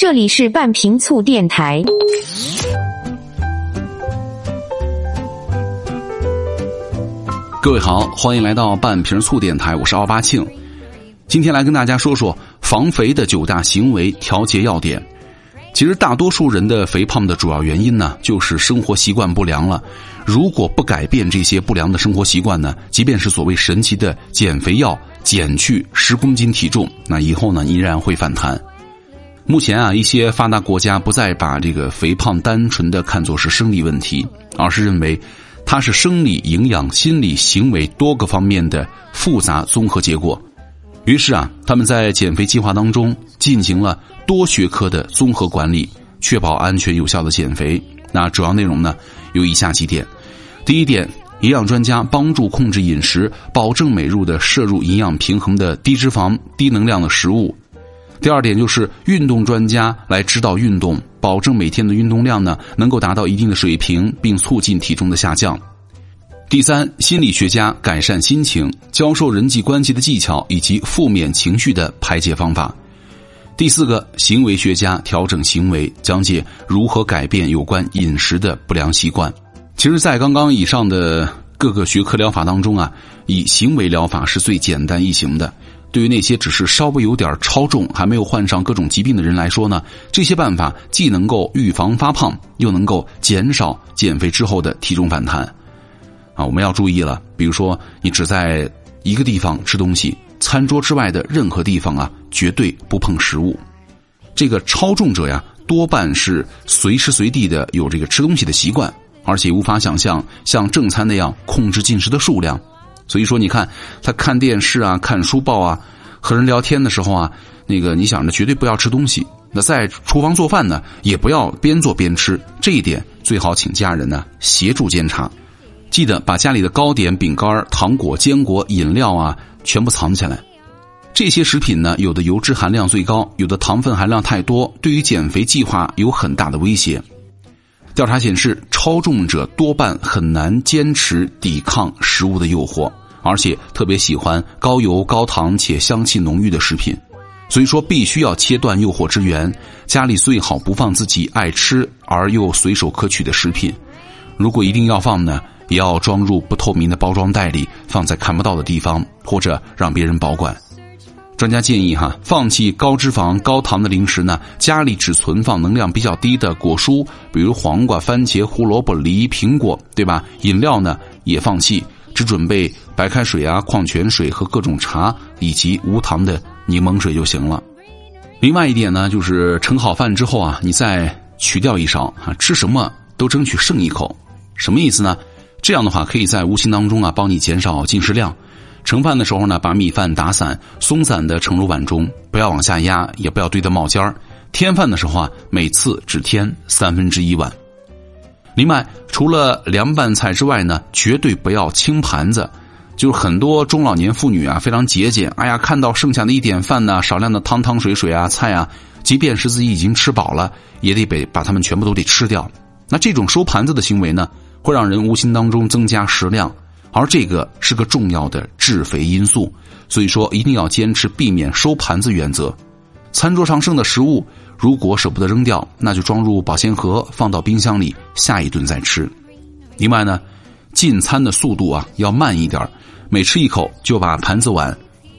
这里是半瓶醋电台。各位好，欢迎来到半瓶醋电台，我是奥巴庆。今天来跟大家说说防肥的九大行为调节要点。其实大多数人的肥胖的主要原因呢，就是生活习惯不良了。如果不改变这些不良的生活习惯呢，即便是所谓神奇的减肥药，减去十公斤体重，那以后呢依然会反弹。目前啊，一些发达国家不再把这个肥胖单纯的看作是生理问题，而是认为它是生理、营养、心理、行为多个方面的复杂综合结果。于是啊，他们在减肥计划当中进行了多学科的综合管理，确保安全有效的减肥。那主要内容呢有以下几点：第一点，营养专家帮助控制饮食，保证每日的摄入营养平衡的低脂肪、低能量的食物。第二点就是运动专家来指导运动，保证每天的运动量呢能够达到一定的水平，并促进体重的下降。第三，心理学家改善心情，教授人际关系的技巧以及负面情绪的排解方法。第四个，行为学家调整行为，讲解如何改变有关饮食的不良习惯。其实，在刚刚以上的各个学科疗法当中啊，以行为疗法是最简单易行的。对于那些只是稍微有点超重还没有患上各种疾病的人来说呢，这些办法既能够预防发胖，又能够减少减肥之后的体重反弹。啊，我们要注意了，比如说你只在一个地方吃东西，餐桌之外的任何地方啊，绝对不碰食物。这个超重者呀，多半是随时随地的有这个吃东西的习惯，而且无法想象像正餐那样控制进食的数量。所以说，你看他看电视啊、看书报啊、和人聊天的时候啊，那个你想着绝对不要吃东西。那在厨房做饭呢，也不要边做边吃。这一点最好请家人呢协助监察。记得把家里的糕点、饼干、糖果、坚果、饮料啊全部藏起来。这些食品呢，有的油脂含量最高，有的糖分含量太多，对于减肥计划有很大的威胁。调查显示，超重者多半很难坚持抵抗食物的诱惑，而且特别喜欢高油、高糖且香气浓郁的食品。所以说，必须要切断诱惑之源。家里最好不放自己爱吃而又随手可取的食品。如果一定要放呢，也要装入不透明的包装袋里，放在看不到的地方，或者让别人保管。专家建议哈，放弃高脂肪、高糖的零食呢，家里只存放能量比较低的果蔬，比如黄瓜、番茄、胡萝卜、梨、苹果，对吧？饮料呢也放弃，只准备白开水啊、矿泉水和各种茶，以及无糖的柠檬水就行了。另外一点呢，就是盛好饭之后啊，你再取掉一勺啊，吃什么都争取剩一口。什么意思呢？这样的话可以在无形当中啊，帮你减少进食量。盛饭的时候呢，把米饭打散，松散的盛入碗中，不要往下压，也不要堆得冒尖儿。添饭的时候啊，每次只添三分之一碗。另外，除了凉拌菜之外呢，绝对不要清盘子。就是很多中老年妇女啊，非常节俭。哎呀，看到剩下的一点饭呢，少量的汤汤水水啊，菜啊，即便是自己已经吃饱了，也得被把它们全部都得吃掉。那这种收盘子的行为呢，会让人无形当中增加食量。而这个是个重要的致肥因素，所以说一定要坚持避免收盘子原则。餐桌上剩的食物，如果舍不得扔掉，那就装入保鲜盒，放到冰箱里，下一顿再吃。另外呢，进餐的速度啊要慢一点，每吃一口就把盘子碗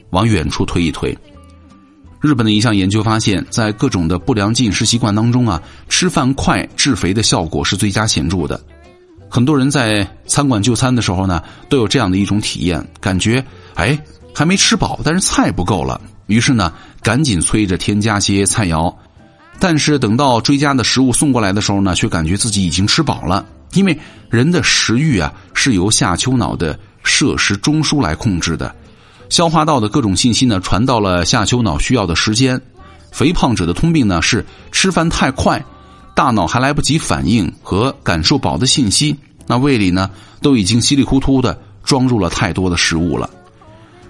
往远处推一推。日本的一项研究发现，在各种的不良进食习惯当中啊，吃饭快致肥的效果是最佳显著的。很多人在餐馆就餐的时候呢，都有这样的一种体验，感觉哎还没吃饱，但是菜不够了，于是呢赶紧催着添加些菜肴，但是等到追加的食物送过来的时候呢，却感觉自己已经吃饱了，因为人的食欲啊是由下丘脑的摄食中枢来控制的，消化道的各种信息呢传到了下丘脑需要的时间，肥胖者的通病呢是吃饭太快。大脑还来不及反应和感受饱的信息，那胃里呢都已经稀里糊涂的装入了太多的食物了。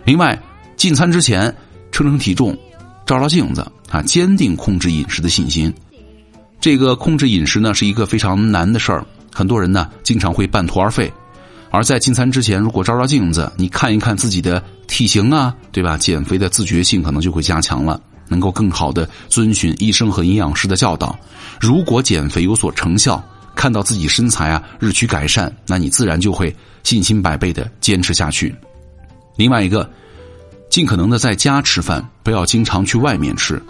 另外，进餐之前称称体重，照照镜子啊，坚定控制饮食的信心。这个控制饮食呢是一个非常难的事儿，很多人呢经常会半途而废。而在进餐之前，如果照照镜子，你看一看自己的体型啊，对吧？减肥的自觉性可能就会加强了。能够更好的遵循医生和营养师的教导。如果减肥有所成效，看到自己身材啊日趋改善，那你自然就会信心百倍的坚持下去。另外一个，尽可能的在家吃饭，不要经常去外面吃。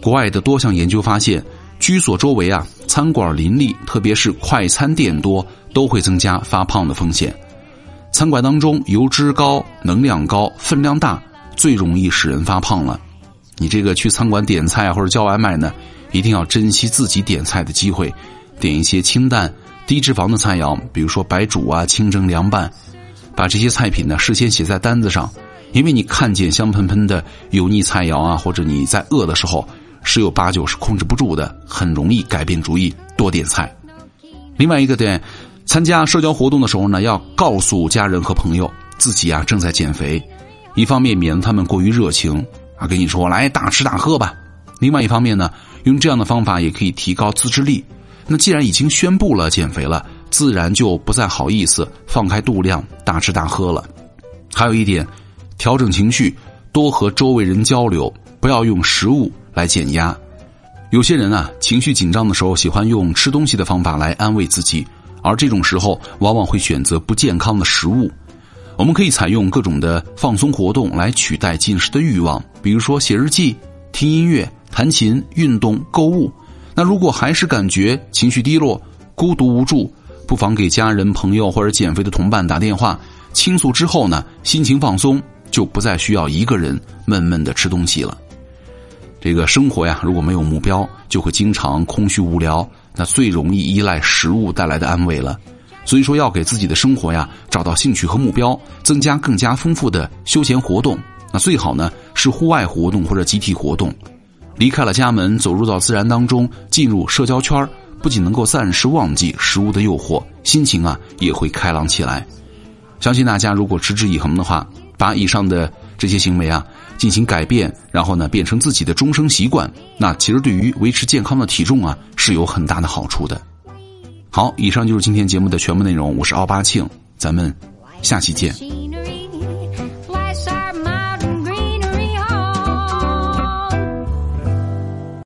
国外的多项研究发现，居所周围啊餐馆林立，特别是快餐店多，都会增加发胖的风险。餐馆当中油脂高、能量高、分量大，最容易使人发胖了。你这个去餐馆点菜或者叫外卖呢，一定要珍惜自己点菜的机会，点一些清淡、低脂肪的菜肴，比如说白煮啊、清蒸、凉拌，把这些菜品呢事先写在单子上，因为你看见香喷喷的油腻菜肴啊，或者你在饿的时候，十有八九是控制不住的，很容易改变主意多点菜。另外一个点。参加社交活动的时候呢，要告诉家人和朋友自己啊正在减肥，一方面免得他们过于热情啊跟你说来大吃大喝吧，另外一方面呢，用这样的方法也可以提高自制力。那既然已经宣布了减肥了，自然就不再好意思放开度量大吃大喝了。还有一点，调整情绪，多和周围人交流，不要用食物来减压。有些人啊，情绪紧张的时候喜欢用吃东西的方法来安慰自己。而这种时候，往往会选择不健康的食物。我们可以采用各种的放松活动来取代进食的欲望，比如说写日记、听音乐、弹琴、运动、购物。那如果还是感觉情绪低落、孤独无助，不妨给家人、朋友或者减肥的同伴打电话倾诉之后呢，心情放松，就不再需要一个人闷闷的吃东西了。这个生活呀，如果没有目标，就会经常空虚无聊。那最容易依赖食物带来的安慰了，所以说要给自己的生活呀找到兴趣和目标，增加更加丰富的休闲活动。那最好呢是户外活动或者集体活动，离开了家门，走入到自然当中，进入社交圈不仅能够暂时忘记食物的诱惑，心情啊也会开朗起来。相信大家如果持之以恒的话，把以上的这些行为啊。进行改变，然后呢，变成自己的终生习惯，那其实对于维持健康的体重啊，是有很大的好处的。好，以上就是今天节目的全部内容，我是奥巴庆，咱们下期见。